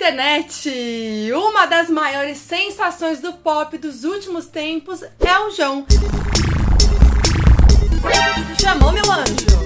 internet! Uma das maiores sensações do pop dos últimos tempos é o João. Chamou meu anjo!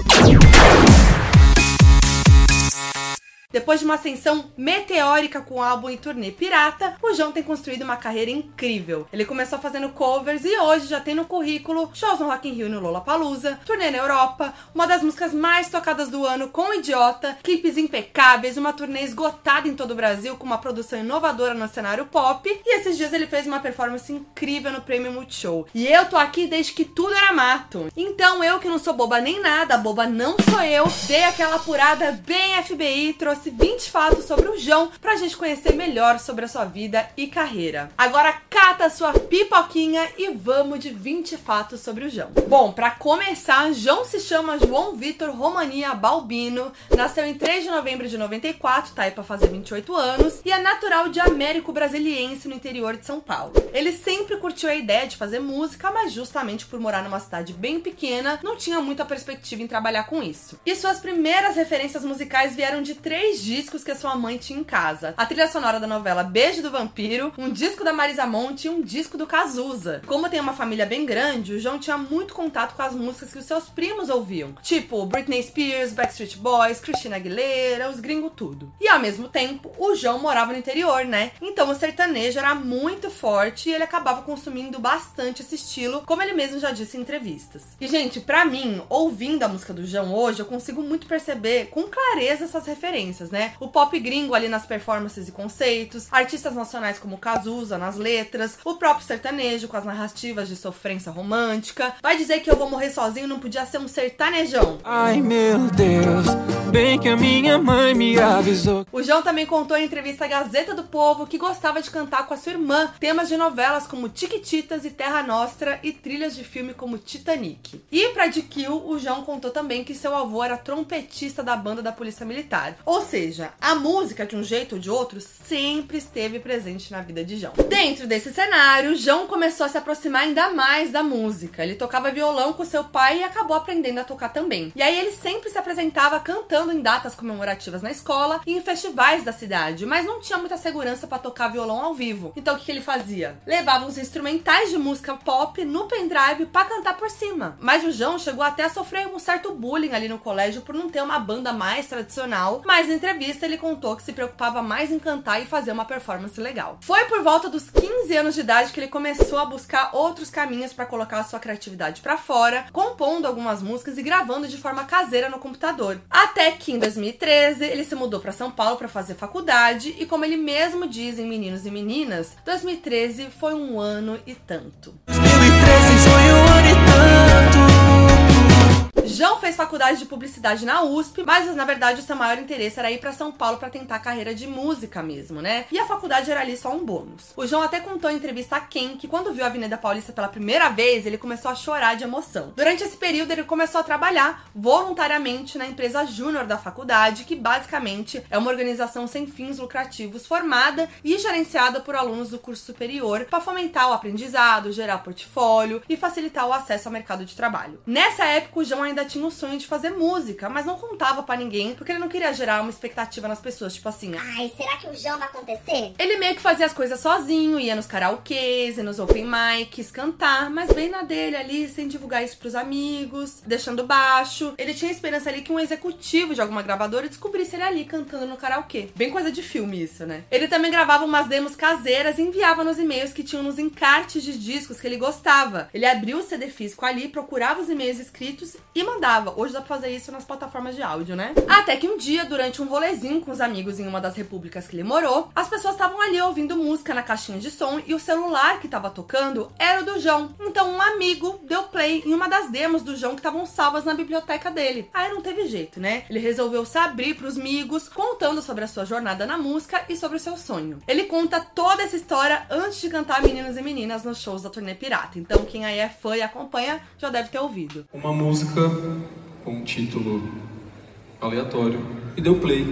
Depois de uma ascensão meteórica com o álbum e turnê pirata, o João tem construído uma carreira incrível. Ele começou fazendo covers e hoje já tem no currículo shows no Rock in Rio e no Lollapalooza, turnê na Europa, uma das músicas mais tocadas do ano com Idiota, clipes impecáveis, uma turnê esgotada em todo o Brasil com uma produção inovadora no cenário pop e esses dias ele fez uma performance incrível no Prêmio Multishow. E eu tô aqui desde que tudo era mato. Então eu que não sou boba nem nada, boba não sou eu, dei aquela apurada bem FBI, trouxe trouxe 20 fatos sobre o João pra gente conhecer melhor sobre a sua vida e carreira. Agora cata sua pipoquinha e vamos de 20 fatos sobre o João. Bom, para começar, João se chama João Vitor Romania Balbino, nasceu em 3 de novembro de 94, tá aí pra fazer 28 anos, e é natural de Américo Brasiliense no interior de São Paulo. Ele sempre curtiu a ideia de fazer música, mas justamente por morar numa cidade bem pequena, não tinha muita perspectiva em trabalhar com isso. E suas primeiras referências musicais vieram de três três discos que a sua mãe tinha em casa: a trilha sonora da novela Beijo do Vampiro, um disco da Marisa Monte e um disco do Cazuza. Como tem uma família bem grande, o João tinha muito contato com as músicas que os seus primos ouviam, tipo Britney Spears, Backstreet Boys, Christina Aguilera, os gringos tudo. E ao mesmo tempo, o João morava no interior, né? Então o sertanejo era muito forte e ele acabava consumindo bastante esse estilo, como ele mesmo já disse em entrevistas. E gente, para mim, ouvindo a música do João hoje, eu consigo muito perceber com clareza essas referências né? O pop gringo ali nas performances e conceitos, artistas nacionais como Cazuza nas letras, o próprio sertanejo com as narrativas de sofrência romântica. Vai dizer que eu vou morrer sozinho não podia ser um sertanejão. Ai meu Deus, bem que a minha mãe me avisou. O João também contou em entrevista à Gazeta do Povo que gostava de cantar com a sua irmã temas de novelas como Tiquititas e Terra Nostra e trilhas de filme como Titanic. E pra DQ, o João contou também que seu avô era trompetista da banda da Polícia Militar. Ou seja, a música, de um jeito ou de outro, sempre esteve presente na vida de João. Dentro desse cenário, João começou a se aproximar ainda mais da música. Ele tocava violão com seu pai e acabou aprendendo a tocar também. E aí ele sempre se apresentava cantando em datas comemorativas na escola e em festivais da cidade, mas não tinha muita segurança para tocar violão ao vivo. Então o que, ele fazia? Levava os instrumentais de música pop no pendrive para cantar por cima. Mas o João chegou até a sofrer um certo bullying ali no colégio por não ter uma banda mais tradicional, mas entrevista, ele contou que se preocupava mais em cantar e fazer uma performance legal. Foi por volta dos 15 anos de idade que ele começou a buscar outros caminhos para colocar sua criatividade para fora, compondo algumas músicas e gravando de forma caseira no computador. Até que em 2013 ele se mudou para São Paulo para fazer faculdade e como ele mesmo diz em Meninos e Meninas, 2013 foi um ano e tanto. Fez faculdade de publicidade na USP, mas na verdade o seu maior interesse era ir para São Paulo para tentar carreira de música mesmo, né? E a faculdade era ali só um bônus. O João até contou em entrevista a Ken que quando viu a Avenida Paulista pela primeira vez, ele começou a chorar de emoção. Durante esse período, ele começou a trabalhar voluntariamente na empresa júnior da faculdade, que basicamente é uma organização sem fins lucrativos formada e gerenciada por alunos do curso superior para fomentar o aprendizado, gerar portfólio e facilitar o acesso ao mercado de trabalho. Nessa época, o João ainda tinha o sonho de fazer música, mas não contava para ninguém, porque ele não queria gerar uma expectativa nas pessoas, tipo assim, ai, será que o João vai acontecer? Ele meio que fazia as coisas sozinho, ia nos karaokês, ia nos open mics, cantar, mas bem na dele ali, sem divulgar isso pros amigos, deixando baixo. Ele tinha esperança ali que um executivo de alguma gravadora descobrisse ele ali cantando no karaokê. Bem coisa de filme isso, né? Ele também gravava umas demos caseiras e enviava nos e-mails que tinham nos encartes de discos que ele gostava. Ele abriu o CD físico ali, procurava os e-mails escritos e mandava mandava. Hoje dá pra fazer isso nas plataformas de áudio, né? Até que um dia, durante um rolezinho com os amigos em uma das repúblicas que ele morou, as pessoas estavam ali ouvindo música na caixinha de som e o celular que tava tocando era o do João. Então um amigo deu play em uma das demos do João que estavam salvas na biblioteca dele. Aí não teve jeito, né? Ele resolveu se abrir pros amigos, contando sobre a sua jornada na música e sobre o seu sonho. Ele conta toda essa história antes de cantar Meninos e Meninas nos shows da turnê Pirata. Então quem aí é fã e acompanha já deve ter ouvido. Uma música com um título aleatório e deu play.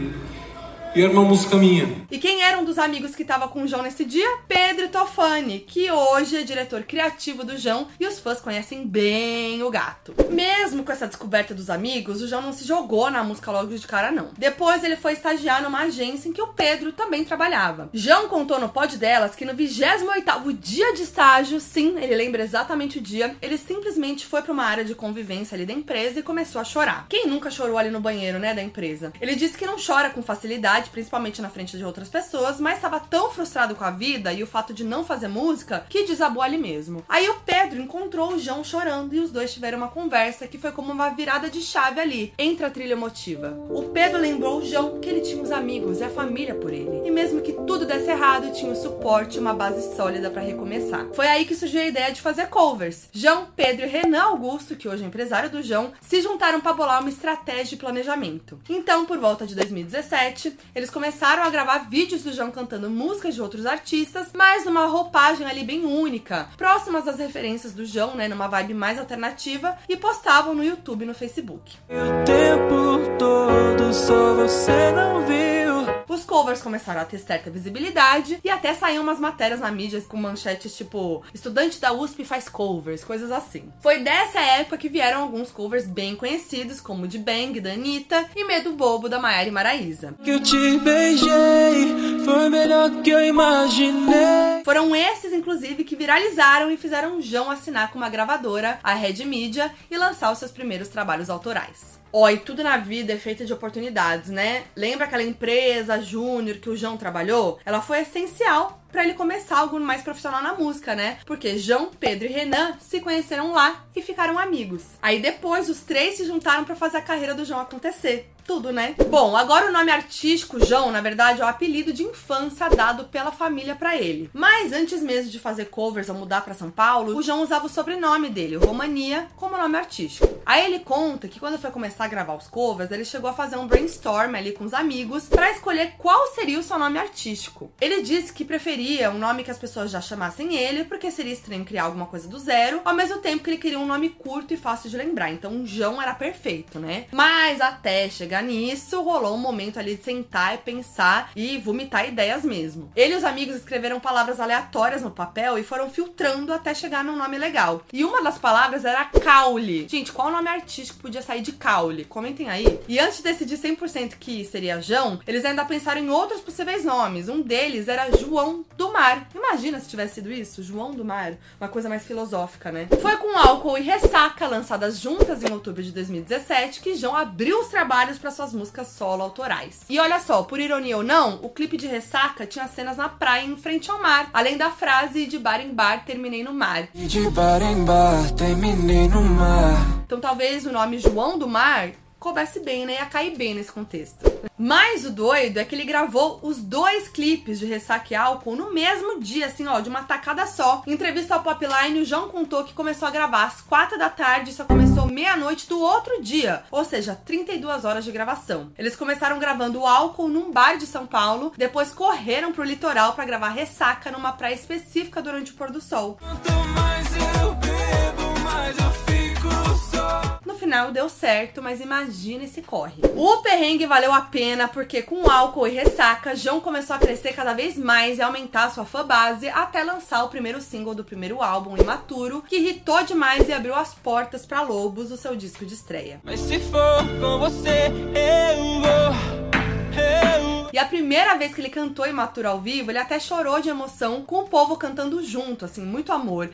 E era uma música minha. E quem era um dos amigos que tava com o João nesse dia? Pedro Tofani, que hoje é diretor criativo do João e os fãs conhecem bem o gato. Mesmo com essa descoberta dos amigos, o João não se jogou na música logo de cara, não. Depois ele foi estagiar numa agência em que o Pedro também trabalhava. João contou no pod delas que no 28 dia de estágio, sim, ele lembra exatamente o dia, ele simplesmente foi para uma área de convivência ali da empresa e começou a chorar. Quem nunca chorou ali no banheiro, né, da empresa? Ele disse que não chora com facilidade, principalmente na frente de outras pessoas, mas estava tão frustrado com a vida e o fato de não fazer música que desabou ali mesmo. Aí o Pedro encontrou o João chorando e os dois tiveram uma conversa que foi como uma virada de chave ali, entre a trilha emotiva. O Pedro lembrou o João que ele tinha os amigos e a família por ele. E mesmo que tudo desse errado, tinha o suporte e uma base sólida para recomeçar. Foi aí que surgiu a ideia de fazer covers. João, Pedro e Renan Augusto, que hoje é empresário do João, se juntaram para bolar uma estratégia de planejamento. Então, por volta de 2017, eles começaram a gravar vídeos do João cantando músicas de outros artistas, mas numa roupagem ali bem única, próximas às referências do João, né, numa vibe mais alternativa, e postavam no YouTube e no Facebook. O tempo todo só você não viu. Os covers começaram a ter certa visibilidade e até saíam umas matérias na mídia com manchetes tipo estudante da USP faz covers, coisas assim. Foi dessa época que vieram alguns covers bem conhecidos, como de Bang, da Anitta e Medo Bobo, da Maiara e Maraísa. Que eu te beijei, foi melhor que eu imaginei. Foram esses, inclusive, que viralizaram e fizeram João assinar com uma gravadora, a Red Media, e lançar os seus primeiros trabalhos autorais. Ó, e tudo na vida é feito de oportunidades, né? Lembra aquela empresa júnior que o João trabalhou? Ela foi essencial para ele começar algo mais profissional na música, né? Porque João, Pedro e Renan se conheceram lá e ficaram amigos. Aí depois os três se juntaram para fazer a carreira do João acontecer. Tudo, né? Bom, agora o nome artístico João, na verdade, é o apelido de infância dado pela família para ele. Mas antes mesmo de fazer covers ou mudar para São Paulo, o João usava o sobrenome dele, Romania, como nome artístico. Aí ele conta que quando foi começar a gravar os covers, ele chegou a fazer um brainstorm ali com os amigos para escolher qual seria o seu nome artístico. Ele disse que preferia um nome que as pessoas já chamassem ele, porque seria estranho criar alguma coisa do zero, ao mesmo tempo que ele queria um nome curto e fácil de lembrar. Então, João era perfeito, né? Mas até chegar nisso, rolou um momento ali de sentar e pensar e vomitar ideias mesmo. Ele e os amigos escreveram palavras aleatórias no papel e foram filtrando até chegar num nome legal. E uma das palavras era caule. Gente, qual nome artístico podia sair de caule? Comentem aí. E antes de decidir 100% que seria João, eles ainda pensaram em outros possíveis nomes. Um deles era João do Mar. Imagina se tivesse sido isso, João do Mar. Uma coisa mais filosófica, né? Foi com Álcool e Ressaca, lançadas juntas em outubro de 2017, que João abriu os trabalhos para suas músicas solo autorais. E olha só, por ironia ou não, o clipe de Ressaca tinha cenas na praia em frente ao mar, além da frase de bar em bar terminei no mar. De bar em bar, terminei no mar. Então talvez o nome João do Mar coubesse bem, né? Ia cair bem nesse contexto. Mas o doido é que ele gravou os dois clipes de Ressaca e Álcool no mesmo dia, assim, ó, de uma tacada só. Em entrevista ao Popline, o João contou que começou a gravar às quatro da tarde e só começou meia-noite do outro dia, ou seja, 32 horas de gravação. Eles começaram gravando o Álcool num bar de São Paulo, depois correram pro litoral para gravar Ressaca numa praia específica durante o pôr do sol. Mais final deu certo, mas imagina esse corre. O perrengue valeu a pena porque com álcool e ressaca, João começou a crescer cada vez mais e aumentar sua fã base até lançar o primeiro single do primeiro álbum, Imaturo, que irritou demais e abriu as portas para Lobos, o seu disco de estreia. Mas se for com você, eu vou. Eu E a primeira vez que ele cantou Imaturo ao vivo, ele até chorou de emoção com o povo cantando junto, assim, muito amor.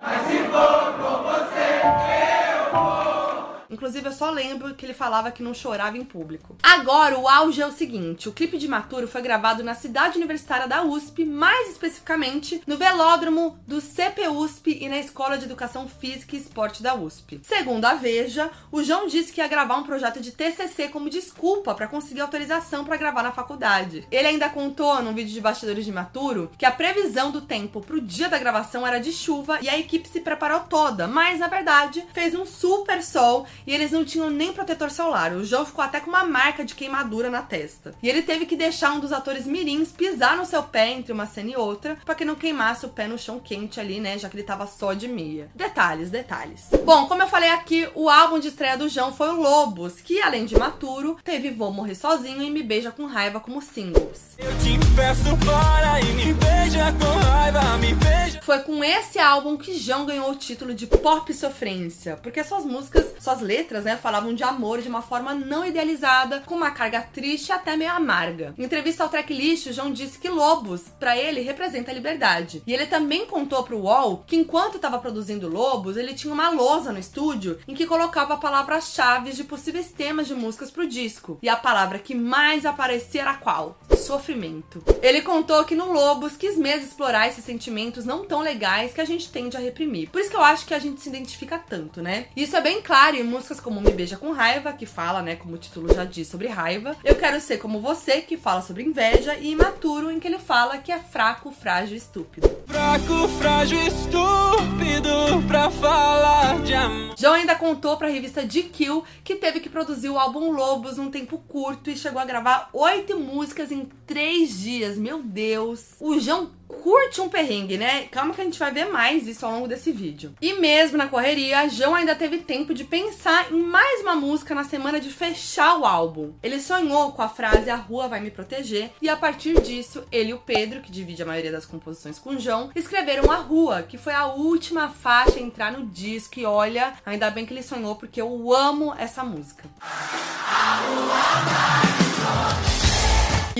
Inclusive, eu só lembro que ele falava que não chorava em público. Agora, o auge é o seguinte: o clipe de Maturo foi gravado na cidade universitária da USP, mais especificamente no velódromo do CPUSP e na Escola de Educação Física e Esporte da USP. Segundo a Veja, o João disse que ia gravar um projeto de TCC como desculpa para conseguir autorização para gravar na faculdade. Ele ainda contou num vídeo de bastidores de Maturo que a previsão do tempo pro dia da gravação era de chuva e a equipe se preparou toda, mas na verdade fez um super sol e eles não tinham nem protetor solar. O João ficou até com uma marca de queimadura na testa. E ele teve que deixar um dos atores mirins pisar no seu pé entre uma cena e outra, para que não queimasse o pé no chão quente ali, né, já que ele tava só de meia. Detalhes, detalhes. Bom, como eu falei aqui, o álbum de estreia do João foi o Lobos, que além de maturo, teve Vou Morrer Sozinho e Me Beija com Raiva como singles. Eu te peço para e me beija com raiva, me beija. Foi com esse álbum que João ganhou o título de Pop Sofrência, porque suas músicas, suas letras, né, falavam de amor de uma forma não idealizada, com uma carga triste e até meio amarga. Em entrevista ao Tracklist, o João disse que Lobos, para ele, representa a liberdade. E ele também contou pro UOL que enquanto estava produzindo Lobos, ele tinha uma lousa no estúdio em que colocava palavras-chave de possíveis temas de músicas pro disco. E a palavra que mais aparecia era qual? Sofrimento. Ele contou que no Lobos quis mesmo explorar esses sentimentos não tão legais que a gente tende a reprimir. Por isso que eu acho que a gente se identifica tanto, né? Isso é bem claro em músicas como Me Beija com Raiva, que fala, né, como o título já diz, sobre raiva. Eu Quero Ser Como Você, que fala sobre inveja. E Imaturo, em que ele fala que é fraco, frágil e estúpido. Fraco, frágil, estúpido pra falar de amor. João ainda contou pra revista GQ que teve que produzir o álbum Lobos num tempo curto e chegou a gravar oito músicas em três dias. Meu Deus! O João curte um perrengue, né? Calma que a gente vai ver mais isso ao longo desse vídeo. E mesmo na correria, João ainda teve tempo de pensar em mais uma música na semana de fechar o álbum. Ele sonhou com a frase A Rua Vai Me Proteger e a partir disso, ele e o Pedro, que divide a maioria das composições com o João, escreveram A Rua, que foi a última faixa a entrar no disco. E olha, ainda bem que ele sonhou porque eu amo essa música.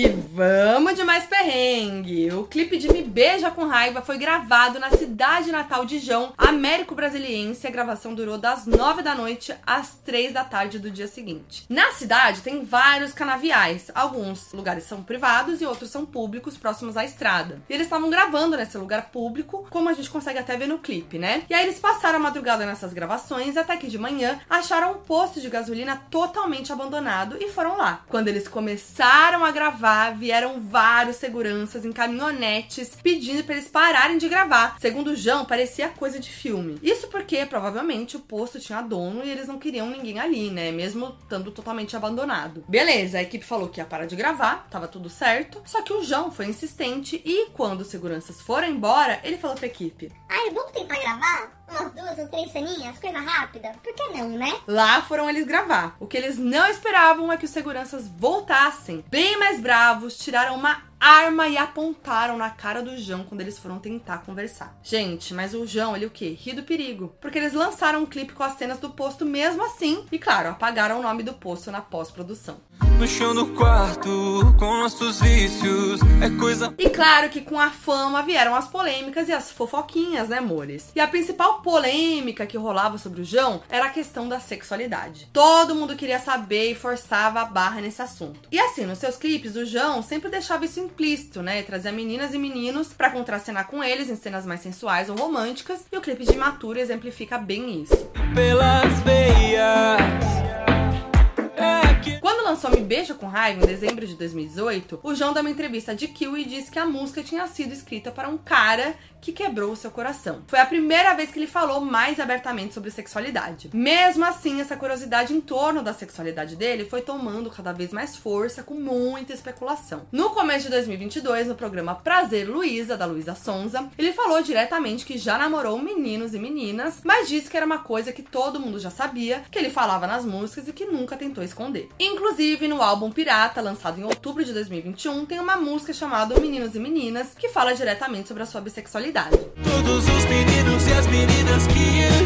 E vamos de mais perrengue! O clipe de Me Beija com Raiva foi gravado na cidade natal de João, Américo Brasiliense. A gravação durou das 9 da noite às 3 da tarde do dia seguinte. Na cidade tem vários canaviais. Alguns lugares são privados e outros são públicos, próximos à estrada. E eles estavam gravando nesse lugar público, como a gente consegue até ver no clipe, né? E aí eles passaram a madrugada nessas gravações até que de manhã acharam um posto de gasolina totalmente abandonado e foram lá. Quando eles começaram a gravar, vieram vários seguranças em caminhonetes pedindo para eles pararem de gravar. Segundo o João, parecia coisa de filme. Isso porque provavelmente o posto tinha dono e eles não queriam ninguém ali, né? Mesmo estando totalmente abandonado. Beleza, a equipe falou que ia parar de gravar, tava tudo certo. Só que o João foi insistente e quando os seguranças foram embora, ele falou pra equipe: Ai, vamos tentar gravar? Umas duas ou três ceninhas, coisa rápida? Por que não, né? Lá foram eles gravar. O que eles não esperavam é que os seguranças voltassem, bem mais bravos, tiraram uma arma e apontaram na cara do João quando eles foram tentar conversar. Gente, mas o João, ele o quê? Ri do perigo. Porque eles lançaram um clipe com as cenas do posto mesmo assim e, claro, apagaram o nome do posto na pós-produção. No chão do quarto, com nossos vícios, é coisa. E claro que com a fama vieram as polêmicas e as fofoquinhas, né, amores? E a principal polêmica que rolava sobre o João era a questão da sexualidade. Todo mundo queria saber e forçava a barra nesse assunto. E assim, nos seus clipes, o João sempre deixava isso implícito, né? Trazia meninas e meninos pra contracenar com eles em cenas mais sensuais ou românticas. E o clipe de Imaturo exemplifica bem isso. pelas veias. Quando lançou Me Beija com Raiva, em dezembro de 2018, o João deu uma entrevista de Kill e disse que a música tinha sido escrita para um cara que quebrou o seu coração. Foi a primeira vez que ele falou mais abertamente sobre sexualidade. Mesmo assim, essa curiosidade em torno da sexualidade dele foi tomando cada vez mais força, com muita especulação. No começo de 2022, no programa Prazer Luísa, da Luísa Sonza, ele falou diretamente que já namorou meninos e meninas, mas disse que era uma coisa que todo mundo já sabia, que ele falava nas músicas e que nunca tentou esconder. Inclusive, no álbum Pirata, lançado em outubro de 2021, tem uma música chamada Meninos e Meninas, que fala diretamente sobre a sua bissexualidade. Todos os meninos e as meninas que eu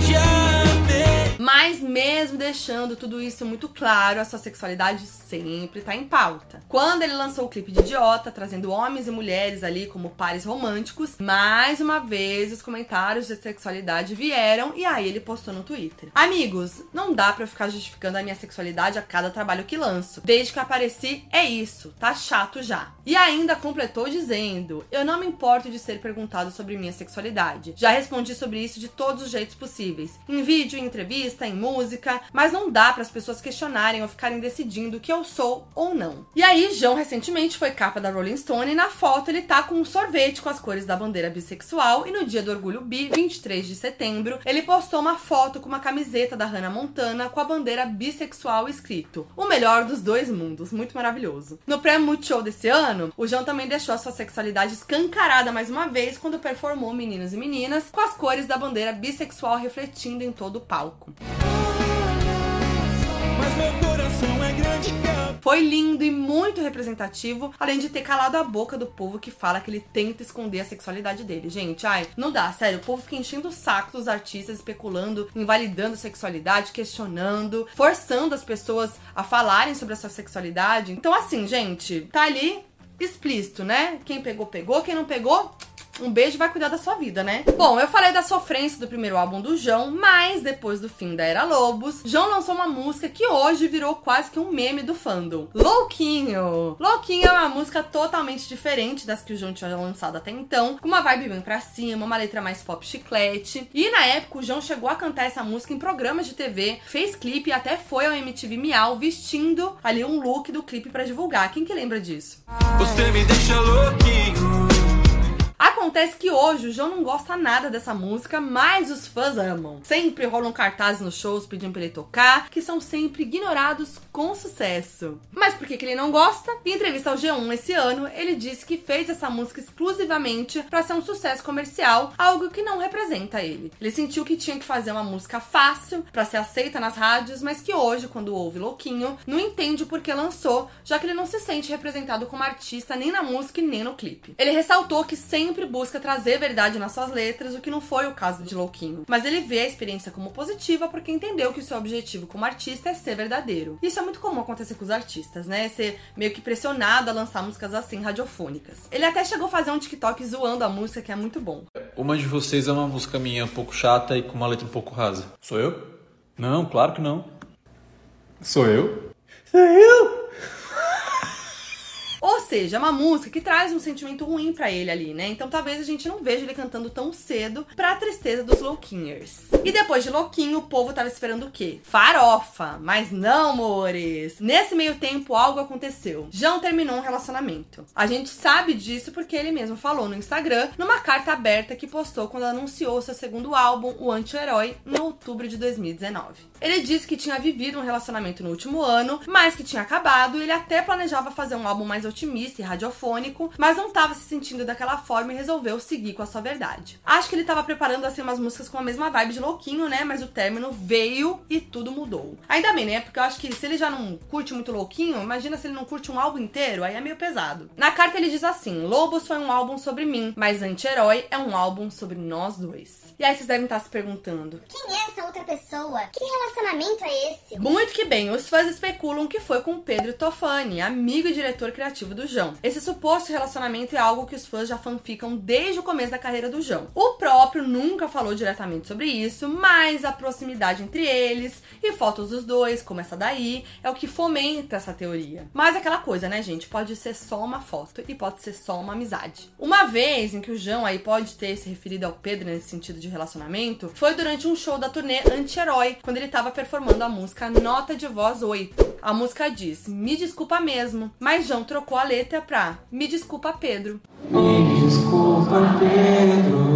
deixando tudo isso muito claro, a sua sexualidade sempre tá em pauta. Quando ele lançou o clipe de Idiota, trazendo homens e mulheres ali como pares românticos, mais uma vez os comentários de sexualidade vieram e aí ele postou no Twitter. Amigos, não dá eu ficar justificando a minha sexualidade a cada trabalho que lanço. Desde que apareci, é isso, tá chato já. E ainda completou dizendo: Eu não me importo de ser perguntado sobre minha sexualidade. Já respondi sobre isso de todos os jeitos possíveis. Em vídeo, em entrevista, em música, mas não dá para as pessoas questionarem ou ficarem decidindo que eu sou ou não. E aí, João recentemente foi capa da Rolling Stone e na foto ele tá com um sorvete com as cores da bandeira bissexual e no dia do orgulho bi, 23 de setembro, ele postou uma foto com uma camiseta da Hannah Montana com a bandeira bissexual escrito: "O melhor dos dois mundos", muito maravilhoso. No prêmio Multishow desse ano, o João também deixou a sua sexualidade escancarada mais uma vez quando performou Meninos e Meninas com as cores da bandeira bissexual refletindo em todo o palco. Foi lindo e muito representativo, além de ter calado a boca do povo que fala que ele tenta esconder a sexualidade dele. Gente, ai, não dá, sério. O povo fica enchendo o saco dos artistas, especulando, invalidando sexualidade, questionando, forçando as pessoas a falarem sobre a sua sexualidade. Então, assim, gente, tá ali explícito, né? Quem pegou, pegou. Quem não pegou, um beijo vai cuidar da sua vida, né? Bom, eu falei da sofrência do primeiro álbum do João, mas depois do fim da Era Lobos, João lançou uma música que hoje virou quase que um meme do fandom. Louquinho! Louquinho é uma música totalmente diferente das que o João tinha lançado até então, com uma vibe bem pra cima, uma letra mais pop chiclete. E na época o João chegou a cantar essa música em programas de TV, fez clipe e até foi ao MTV Miau vestindo ali um look do clipe pra divulgar. Quem que lembra disso? Você me deixa louquinho. Acontece que hoje o João não gosta nada dessa música, mas os fãs amam. Sempre rolam cartazes nos shows pedindo pra ele tocar, que são sempre ignorados com sucesso. Mas por que, que ele não gosta? Em entrevista ao G1 esse ano, ele disse que fez essa música exclusivamente para ser um sucesso comercial, algo que não representa ele. Ele sentiu que tinha que fazer uma música fácil para ser aceita nas rádios, mas que hoje, quando ouve Louquinho, não entende por que lançou, já que ele não se sente representado como artista nem na música nem no clipe. Ele ressaltou que sempre busca trazer verdade nas suas letras, o que não foi o caso de Louquinho. Mas ele vê a experiência como positiva porque entendeu que o seu objetivo como artista é ser verdadeiro. Isso é muito comum acontecer com os artistas, né? Ser meio que pressionado a lançar músicas assim radiofônicas. Ele até chegou a fazer um TikTok zoando a música, que é muito bom. Uma de vocês é uma música minha um pouco chata e com uma letra um pouco rasa. Sou eu? Não, claro que não. Sou eu? Sou eu? Ou seja, é uma música que traz um sentimento ruim pra ele ali, né? Então talvez a gente não veja ele cantando tão cedo pra tristeza dos Louquinhers. E depois de Louquinho, o povo tava esperando o quê? Farofa! Mas não, amores! Nesse meio tempo, algo aconteceu. João terminou um relacionamento. A gente sabe disso porque ele mesmo falou no Instagram, numa carta aberta que postou quando anunciou seu segundo álbum, O Anti-Herói, em outubro de 2019. Ele disse que tinha vivido um relacionamento no último ano, mas que tinha acabado e ele até planejava fazer um álbum mais otimista e radiofônico, mas não estava se sentindo daquela forma e resolveu seguir com a sua verdade. Acho que ele estava preparando assim umas músicas com a mesma vibe de louquinho, né? Mas o término veio e tudo mudou. Ainda bem, né? Porque eu acho que se ele já não curte muito louquinho, imagina se ele não curte um álbum inteiro, aí é meio pesado. Na carta ele diz assim: Lobos foi um álbum sobre mim, mas Anti-Herói é um álbum sobre nós dois. E aí vocês devem estar se perguntando: Quem é essa outra pessoa? Que relacionamento é esse? Muito que bem, os fãs especulam que foi com Pedro Tofani, amigo e diretor criativo do João. Esse suposto relacionamento é algo que os fãs já fanficam desde o começo da carreira do João. O próprio nunca falou diretamente sobre isso, mas a proximidade entre eles e fotos dos dois, como essa daí, é o que fomenta essa teoria. Mas aquela coisa, né, gente? Pode ser só uma foto e pode ser só uma amizade. Uma vez em que o João aí pode ter se referido ao Pedro nesse sentido de relacionamento, foi durante um show da turnê Anti-Herói, quando ele tava performando a música Nota de Voz 8. A música diz: Me desculpa mesmo, mas João trocou a letra pra Me desculpa, Pedro. Me desculpa, Pedro.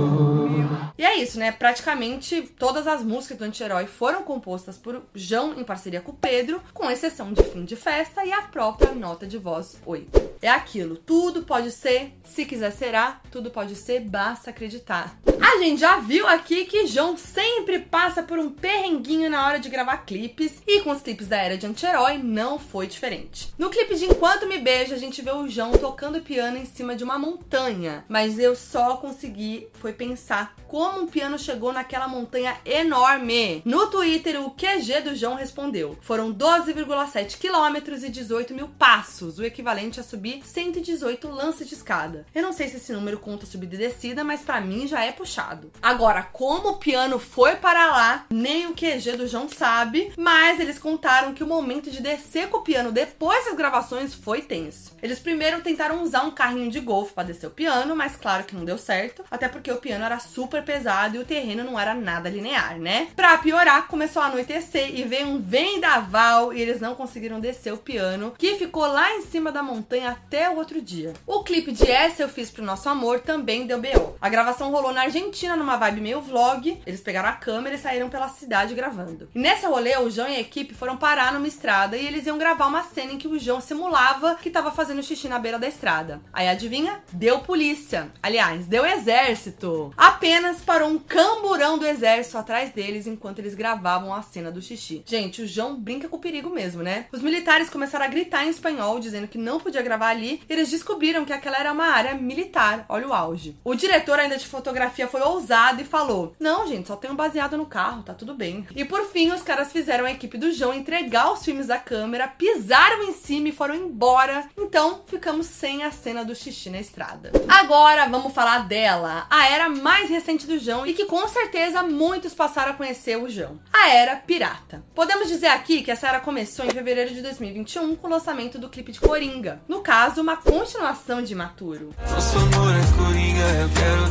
E é isso, né? Praticamente todas as músicas do Anti-Herói foram compostas por João em parceria com Pedro, com exceção de Fim de Festa e a própria Nota de Voz 8. É aquilo, tudo pode ser, se quiser será, tudo pode ser, basta acreditar. A gente já viu aqui que João sempre passa por um perrenguinho na hora de gravar clipes, e com os clipes da era de Anti-Herói não foi diferente. No clipe de Enquanto Me Beija, a gente vê o João tocando piano em cima de uma montanha, mas eu só consegui foi pensar como um piano chegou naquela montanha enorme. No Twitter, o QG do João respondeu: foram 12,7 quilômetros e 18 mil passos, o equivalente a subir 118 lances de escada. Eu não sei se esse número conta subida e descida, mas pra mim já é puxado. Agora, como o piano foi para lá, nem o QG do João sabe, mas eles contaram que o momento de descer com o piano depois das gravações foi tenso. Eles primeiro tentaram usar um carrinho de golfe para descer o piano, mas claro que não deu certo, até porque o piano era super super pesado e o terreno não era nada linear, né? Pra piorar, começou a anoitecer e veio um vendaval e eles não conseguiram descer o piano, que ficou lá em cima da montanha até o outro dia. O clipe de Essa Eu Fiz Pro Nosso Amor também deu B.O. A gravação rolou na Argentina numa vibe meio vlog, eles pegaram a câmera e saíram pela cidade gravando. E nesse rolê, o João e a equipe foram parar numa estrada e eles iam gravar uma cena em que o João simulava que tava fazendo xixi na beira da estrada. Aí adivinha? Deu polícia. Aliás, deu exército. Apenas parou um camburão do exército atrás deles enquanto eles gravavam a cena do xixi. Gente, o João brinca com o perigo mesmo, né? Os militares começaram a gritar em espanhol, dizendo que não podia gravar ali, e eles descobriram que aquela era uma área militar. Olha o auge. O diretor ainda de fotografia foi ousado e falou: Não, gente, só tem um baseado no carro, tá tudo bem. E por fim, os caras fizeram a equipe do João entregar os filmes da câmera, pisaram em cima e foram embora. Então, ficamos sem a cena do xixi na estrada. Agora, vamos falar dela, a era mais recente do João e que com certeza muitos passaram a conhecer o João. A era pirata. Podemos dizer aqui que essa era começou em fevereiro de 2021 com o lançamento do clipe de Coringa. No caso, uma continuação de Maturo. Nosso amor é coringa, eu quero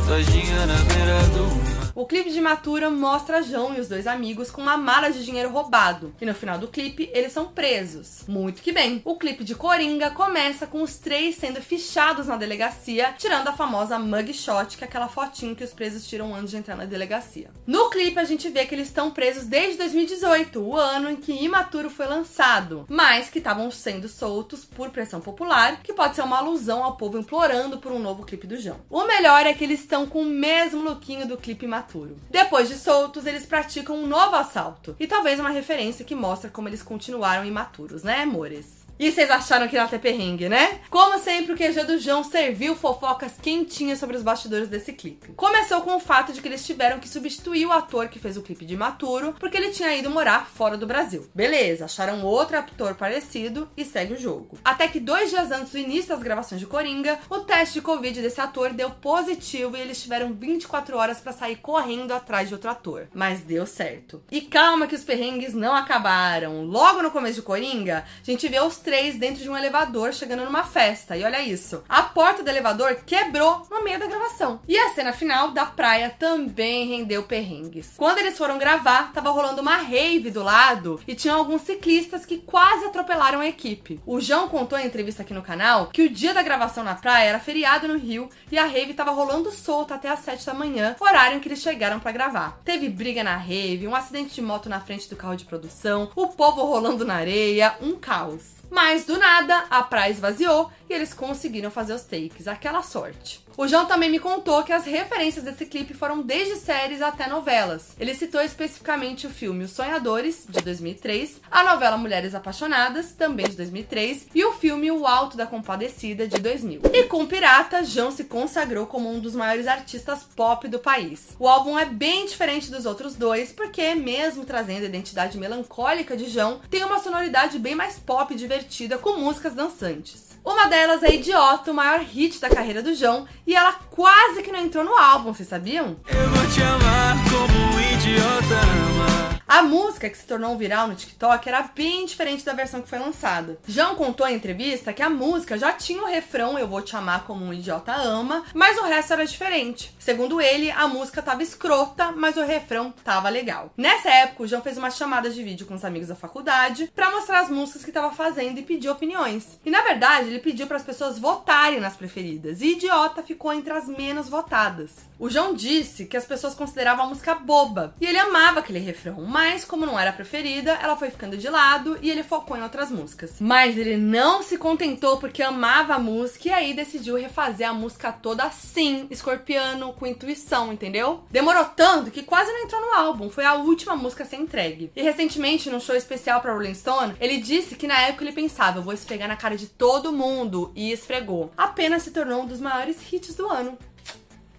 na beira do. O clipe de Matura mostra João e os dois amigos com uma mala de dinheiro roubado. E no final do clipe, eles são presos. Muito que bem. O clipe de Coringa começa com os três sendo fichados na delegacia, tirando a famosa mugshot, que é aquela fotinho que os presos tiram antes de entrar na delegacia. No clipe, a gente vê que eles estão presos desde 2018, o ano em que Imaturo foi lançado, mas que estavam sendo soltos por pressão popular, que pode ser uma alusão ao povo implorando por um novo clipe do João. O melhor é que eles estão com o mesmo lookinho do clipe Imaturo. Depois de soltos, eles praticam um novo assalto. E talvez uma referência que mostra como eles continuaram imaturos, né, amores? E vocês acharam que ia ter perrengue, né? Como sempre, o QG do João serviu fofocas quentinhas sobre os bastidores desse clipe. Começou com o fato de que eles tiveram que substituir o ator que fez o clipe de Maturo, porque ele tinha ido morar fora do Brasil. Beleza, acharam outro ator parecido e segue o jogo. Até que dois dias antes do início das gravações de Coringa, o teste de Covid desse ator deu positivo e eles tiveram 24 horas pra sair correndo atrás de outro ator. Mas deu certo. E calma que os perrengues não acabaram. Logo no começo de Coringa, a gente vê os três dentro de um elevador chegando numa festa. E olha isso. A porta do elevador quebrou no meio da gravação. E a cena final da praia também rendeu perrengues. Quando eles foram gravar, tava rolando uma rave do lado e tinham alguns ciclistas que quase atropelaram a equipe. O João contou em entrevista aqui no canal que o dia da gravação na praia era feriado no Rio e a rave tava rolando solta até às 7 da manhã, horário em que eles chegaram para gravar. Teve briga na rave, um acidente de moto na frente do carro de produção, o povo rolando na areia, um caos. Mas do nada, a praia esvaziou e eles conseguiram fazer os takes. Aquela sorte. O João também me contou que as referências desse clipe foram desde séries até novelas. Ele citou especificamente o filme Os Sonhadores, de 2003, a novela Mulheres Apaixonadas, também de 2003, e o filme O Alto da Compadecida, de 2000. E com Pirata, João se consagrou como um dos maiores artistas pop do país. O álbum é bem diferente dos outros dois, porque, mesmo trazendo a identidade melancólica de João, tem uma sonoridade bem mais pop e divertida, com músicas dançantes. Uma delas é Idiota, o maior hit da carreira do João, e ela quase que não entrou no álbum, vocês sabiam? Eu vou te amar como um idiota ama. A música que se tornou viral no TikTok era bem diferente da versão que foi lançada. João contou em entrevista que a música já tinha o refrão Eu Vou Te Amar Como Um Idiota Ama, mas o resto era diferente. Segundo ele, a música tava escrota, mas o refrão tava legal. Nessa época, o João fez uma chamada de vídeo com os amigos da faculdade pra mostrar as músicas que tava fazendo e pedir opiniões. E na verdade, ele pediu para as pessoas votarem nas preferidas, e Idiota ficou entre as menos votadas. O João disse que as pessoas consideravam a música boba, e ele amava aquele refrão, mas como não era a preferida, ela foi ficando de lado e ele focou em outras músicas. Mas ele não se contentou porque amava a música e aí decidiu refazer a música toda assim, escorpiano, com intuição, entendeu? Demorou tanto que quase não entrou no álbum, foi a última música a ser entregue. E recentemente, num show especial pra Rolling Stone, ele disse que na época ele pensava, vou esfregar na cara de todo mundo, e esfregou. Apenas se tornou um dos maiores hits do ano.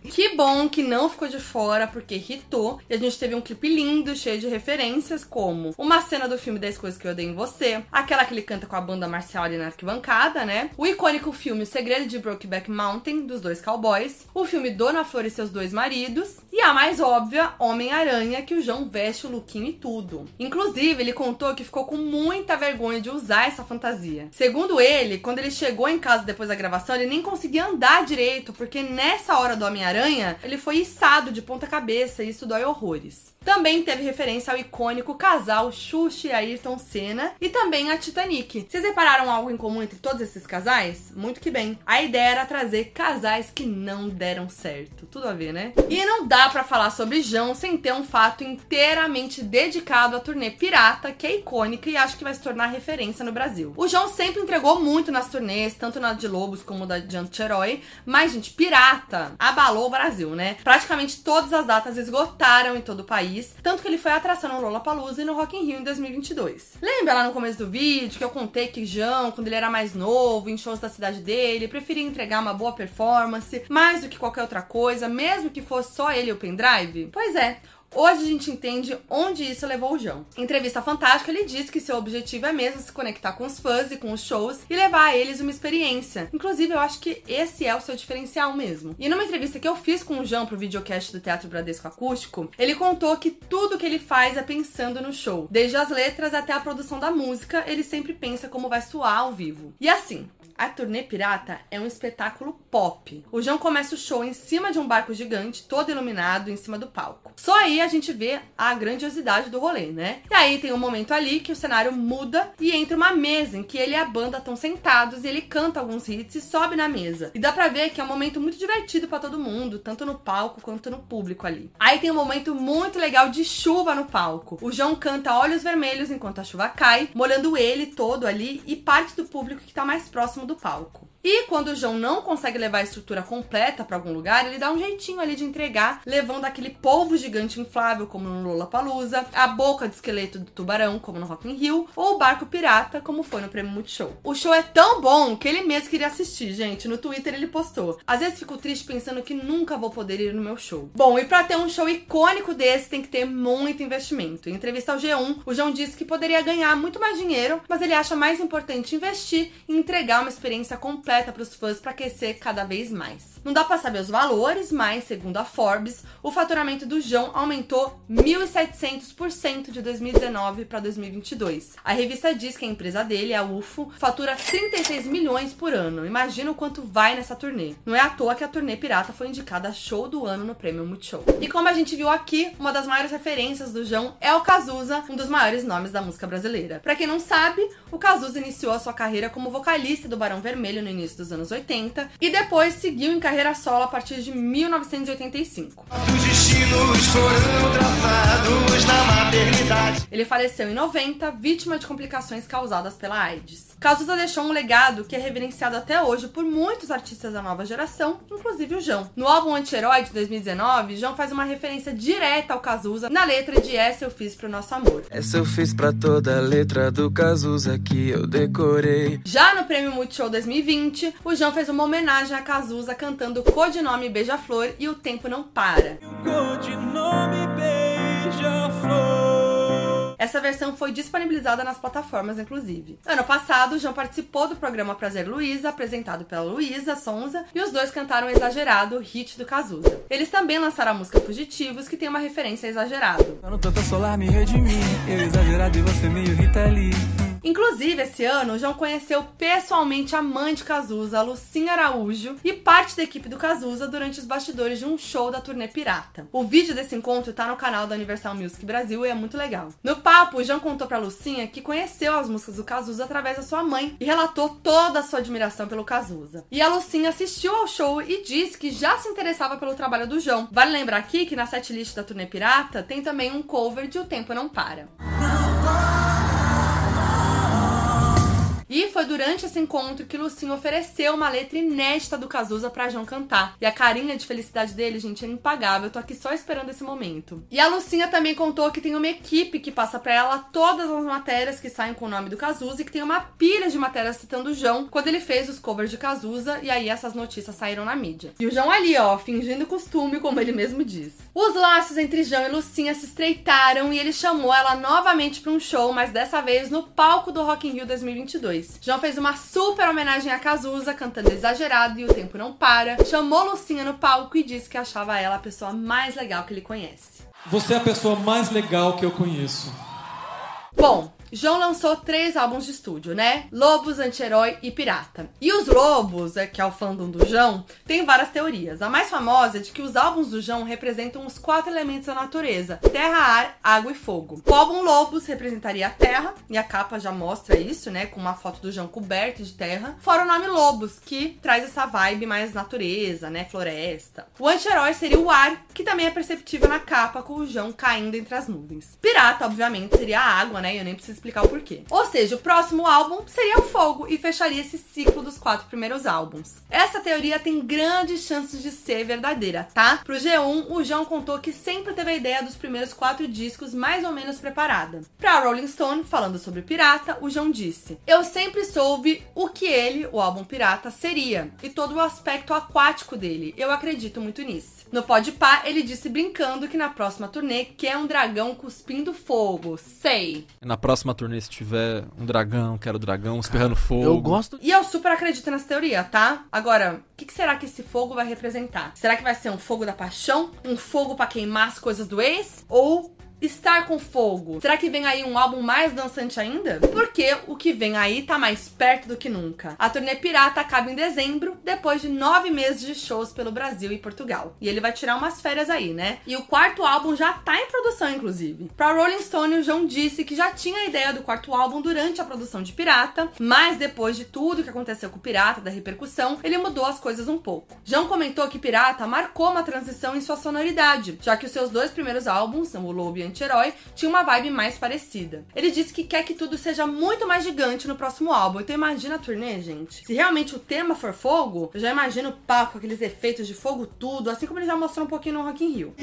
Que bom que não ficou de fora, porque hitou. E a gente teve um clipe lindo, cheio de referências, como uma cena do filme 10 Coisas que Eu Odeio em Você, aquela que ele canta com a banda marcial ali na arquibancada, né? O icônico filme O Segredo de Brokeback Mountain, dos dois cowboys. O filme Dona Flor e seus dois maridos. E a mais óbvia, Homem-Aranha, que o João veste o lookinho e tudo. Inclusive, ele contou que ficou com muita vergonha de usar essa fantasia. Segundo ele, quando ele chegou em casa depois da gravação, ele nem conseguia andar direito, porque nessa hora do Homem-Aranha Homem-Aranha, ele foi içado de ponta cabeça e isso dói horrores. Também teve referência ao icônico casal Xuxa e Ayrton Senna e também a Titanic. Vocês repararam algo em comum entre todos esses casais? Muito que bem. A ideia era trazer casais que não deram certo. Tudo a ver, né? E não dá para falar sobre João sem ter um fato inteiramente dedicado à turnê Pirata, que é icônica e acho que vai se tornar referência no Brasil. O João sempre entregou muito nas turnês, tanto na de Lobos como da de Anti-Herói, mas, gente, Pirata abalou o Brasil, né? Praticamente todas as datas esgotaram em todo o país país, tanto que ele foi atração no Lollapalooza e no Rock in Rio em 2022. Lembra lá no começo do vídeo que eu contei que João, quando ele era mais novo, em shows da cidade dele, preferia entregar uma boa performance, mais do que qualquer outra coisa, mesmo que fosse só ele e o pendrive? Pois é, Hoje a gente entende onde isso levou o João. Em entrevista fantástica, ele disse que seu objetivo é mesmo se conectar com os fãs e com os shows e levar a eles uma experiência. Inclusive, eu acho que esse é o seu diferencial mesmo. E numa entrevista que eu fiz com o João pro videocast do Teatro Bradesco Acústico, ele contou que tudo que ele faz é pensando no show. Desde as letras até a produção da música, ele sempre pensa como vai soar ao vivo. E assim, a turnê pirata é um espetáculo pop. O João começa o show em cima de um barco gigante, todo iluminado, em cima do palco. Só aí a gente vê a grandiosidade do rolê, né? E aí tem um momento ali que o cenário muda e entra uma mesa em que ele e a banda estão sentados e ele canta alguns hits e sobe na mesa. E dá pra ver que é um momento muito divertido para todo mundo, tanto no palco quanto no público ali. Aí tem um momento muito legal de chuva no palco. O João canta Olhos Vermelhos enquanto a chuva cai, molhando ele todo ali e parte do público que tá mais próximo do palco. E quando o João não consegue levar a estrutura completa para algum lugar, ele dá um jeitinho ali de entregar, levando aquele polvo gigante inflável, como no Lollapalooza, a boca de esqueleto do tubarão, como no Rock in Rio, ou o barco pirata, como foi no Prêmio Multishow. O show é tão bom que ele mesmo queria assistir, gente. No Twitter ele postou. Às vezes fico triste pensando que nunca vou poder ir no meu show. Bom, e para ter um show icônico desse, tem que ter muito investimento. Em entrevista ao G1, o João disse que poderia ganhar muito mais dinheiro, mas ele acha mais importante investir e entregar uma experiência completa completa para os fãs para aquecer cada vez mais. Não dá para saber os valores, mas segundo a Forbes, o faturamento do João aumentou 1.700% de 2019 para 2022. A revista diz que a empresa dele, a UFO, fatura 36 milhões por ano. Imagina o quanto vai nessa turnê. Não é à toa que a turnê pirata foi indicada show do ano no Prêmio Multishow. E como a gente viu aqui, uma das maiores referências do João é o Cazuza, um dos maiores nomes da música brasileira. Para quem não sabe, o Cazuza iniciou a sua carreira como vocalista do Barão Vermelho no início dos anos 80 e depois seguiu em carreira solo a partir de 1985. Os destinos foram traçados na maternidade. Ele faleceu em 90, vítima de complicações causadas pela AIDS. Cazuza deixou um legado que é reverenciado até hoje por muitos artistas da nova geração, inclusive o João. No álbum Anti-Herói de 2019, João faz uma referência direta ao Cazuza na letra de Essa Eu Fiz Pro Nosso Amor. Essa eu fiz pra toda a letra do Cazuza que eu decorei. Já no Prêmio Multishow 2020, o João fez uma homenagem a Cazuza cantando o codinome Beija-Flor e O Tempo Não Para. O codinome Beija-Flor. Essa versão foi disponibilizada nas plataformas, inclusive. Ano passado, o João participou do programa Prazer Luiza, apresentado pela Luísa Sonza, e os dois cantaram Exagerado, hit do Cazuza. Eles também lançaram a música Fugitivos, que tem uma referência a Exagerado. Eu não tanta solar me redimir. Eu exagerado e você meio Rita Lee. Inclusive, esse ano, o João conheceu pessoalmente a mãe de Cazuza, Lucinha Araújo, e parte da equipe do Cazuza durante os bastidores de um show da turnê Pirata. O vídeo desse encontro tá no canal da Universal Music Brasil e é muito legal. No papo, o João contou pra Lucinha que conheceu as músicas do Cazuza através da sua mãe e relatou toda a sua admiração pelo Cazuza. E a Lucinha assistiu ao show e disse que já se interessava pelo trabalho do João. Vale lembrar aqui que na setlist da turnê Pirata tem também um cover de O Tempo Não Para. E foi durante esse encontro que Lucinho ofereceu uma letra inédita do Cazuza pra João cantar. E a carinha de felicidade dele, gente, é impagável. Eu tô aqui só esperando esse momento. E a Lucinha também contou que tem uma equipe que passa pra ela todas as matérias que saem com o nome do Cazuza e que tem uma pilha de matérias citando o João quando ele fez os covers de Cazuza e aí essas notícias saíram na mídia. E o João ali, ó, fingindo costume, como ele mesmo diz. Os laços entre João e Lucinha se estreitaram e ele chamou ela novamente para um show, mas dessa vez no palco do Rock in Rio 2022. João fez uma super homenagem a Cazuza, cantando exagerado e o tempo não para. Chamou Lucinha no palco e disse que achava ela a pessoa mais legal que ele conhece. Você é a pessoa mais legal que eu conheço. Bom, João lançou três álbuns de estúdio, né? Lobos, Anti-Herói e Pirata. E os Lobos, é, que é o fandom do João, tem várias teorias. A mais famosa é de que os álbuns do João representam os quatro elementos da natureza: terra, ar, água e fogo. O álbum Lobos representaria a terra, e a capa já mostra isso, né? Com uma foto do João coberto de terra. Fora o nome Lobos, que traz essa vibe mais natureza, né? Floresta. O anti-herói seria o ar, que também é perceptível na capa, com o João caindo entre as nuvens. Pirata, obviamente, seria a água, né? E eu nem preciso explicar o porquê. Ou seja, o próximo álbum seria o fogo e fecharia esse ciclo dos quatro primeiros álbuns. Essa teoria tem grandes chances de ser verdadeira, tá? Pro G1, o João contou que sempre teve a ideia dos primeiros quatro discos mais ou menos preparada. Pra Rolling Stone, falando sobre Pirata, o João disse: Eu sempre soube o que ele, o álbum Pirata, seria e todo o aspecto aquático dele. Eu acredito muito nisso. No Podpah, ele disse brincando que na próxima turnê quer um dragão cuspindo fogo. Sei. Na próxima turnê, se tiver um dragão, quero dragão espirrando fogo. Eu gosto. E eu super acredito nessa teoria, tá? Agora, o que, que será que esse fogo vai representar? Será que vai ser um fogo da paixão? Um fogo pra queimar as coisas do ex? Ou estar com fogo. Será que vem aí um álbum mais dançante ainda? Porque o que vem aí tá mais perto do que nunca. A turnê Pirata acaba em dezembro, depois de nove meses de shows pelo Brasil e Portugal. E ele vai tirar umas férias aí, né? E o quarto álbum já tá em produção, inclusive. Pra Rolling Stone, o João disse que já tinha a ideia do quarto álbum durante a produção de Pirata, mas depois de tudo que aconteceu com o Pirata, da repercussão, ele mudou as coisas um pouco. João comentou que Pirata marcou uma transição em sua sonoridade, já que os seus dois primeiros álbuns, o Lobo e anti-herói, tinha uma vibe mais parecida. Ele disse que quer que tudo seja muito mais gigante no próximo álbum. Então imagina a turnê, gente. Se realmente o tema for fogo, eu já imagino o palco, aqueles efeitos de fogo tudo, assim como ele já mostrou um pouquinho no Rock in Rio.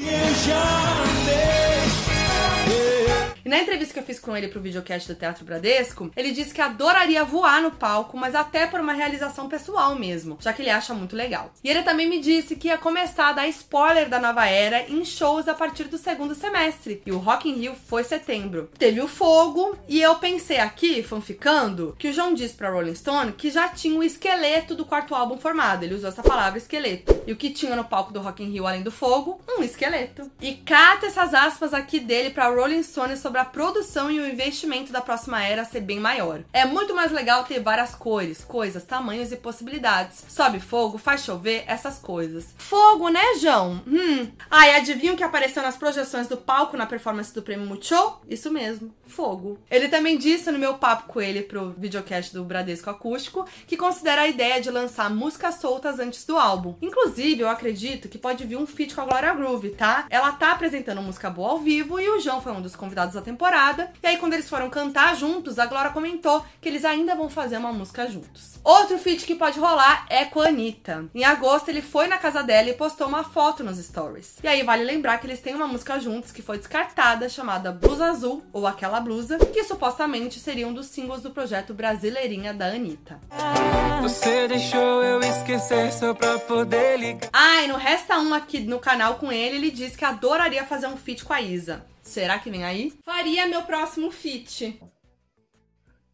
Na entrevista que eu fiz com ele pro videocast do Teatro Bradesco, ele disse que adoraria voar no palco, mas até por uma realização pessoal mesmo, já que ele acha muito legal. E ele também me disse que ia começar a dar spoiler da nova era em shows a partir do segundo semestre. E o Rock in Rio foi setembro. Teve o fogo, e eu pensei aqui, fanficando, que o João disse pra Rolling Stone que já tinha o esqueleto do quarto álbum formado. Ele usou essa palavra esqueleto. E o que tinha no palco do Rock in Rio, além do fogo? Um esqueleto. E cata essas aspas aqui dele pra Rolling Stone sobre a produção e o investimento da próxima era ser bem maior. É muito mais legal ter várias cores, coisas, tamanhos e possibilidades. Sobe fogo, faz chover, essas coisas. Fogo, né, João? Hum. Ah, e adivinha o que apareceu nas projeções do palco na performance do Prêmio Multishow? Isso mesmo, fogo. Ele também disse no meu papo com ele pro videocast do Bradesco Acústico que considera a ideia de lançar músicas soltas antes do álbum. Inclusive, eu acredito que pode vir um feat com a Gloria Groove, tá? Ela tá apresentando música boa ao vivo e o João foi um dos convidados da temporada. E aí, quando eles foram cantar juntos, a Glória comentou que eles ainda vão fazer uma música juntos. Outro feat que pode rolar é com a Anitta. Em agosto, ele foi na casa dela e postou uma foto nos stories. E aí, vale lembrar que eles têm uma música juntos que foi descartada, chamada Blusa Azul, ou Aquela Blusa, que supostamente seria um dos singles do projeto Brasileirinha da Anitta. Você deixou eu esquecer só pra poder ligar. Ah, e no Resta Um aqui no canal com ele, ele disse que adoraria fazer um feat com a Isa. Será que vem aí? Faria meu próximo feat.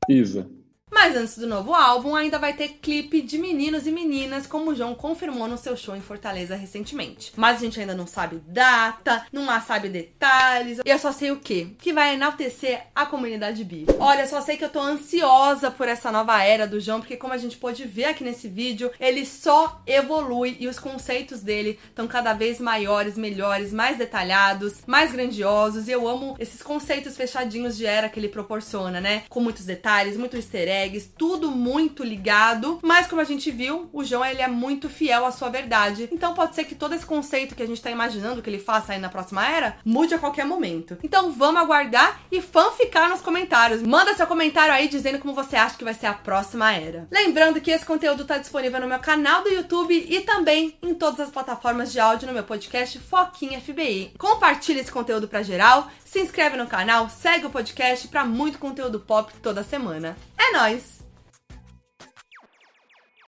Isa. Mas antes do novo álbum, ainda vai ter clipe de meninos e meninas, como o João confirmou no seu show em Fortaleza recentemente. Mas a gente ainda não sabe data, não sabe detalhes. Eu só sei o quê? Que vai enaltecer a comunidade bi. Olha, só sei que eu tô ansiosa por essa nova era do João, porque como a gente pôde ver aqui nesse vídeo, ele só evolui e os conceitos dele estão cada vez maiores, melhores, mais detalhados, mais grandiosos. E eu amo esses conceitos fechadinhos de era que ele proporciona, né? Com muitos detalhes, muito easter egg tudo muito ligado. Mas como a gente viu, o João ele é muito fiel à sua verdade. Então pode ser que todo esse conceito que a gente tá imaginando que ele faça aí na próxima era mude a qualquer momento. Então vamos aguardar e fanficar nos comentários. Manda seu comentário aí dizendo como você acha que vai ser a próxima era. Lembrando que esse conteúdo tá disponível no meu canal do YouTube e também em todas as plataformas de áudio no meu podcast Foquinha FBI. Compartilhe esse conteúdo para geral, se inscreve no canal, segue o podcast para muito conteúdo pop toda semana. É nóis!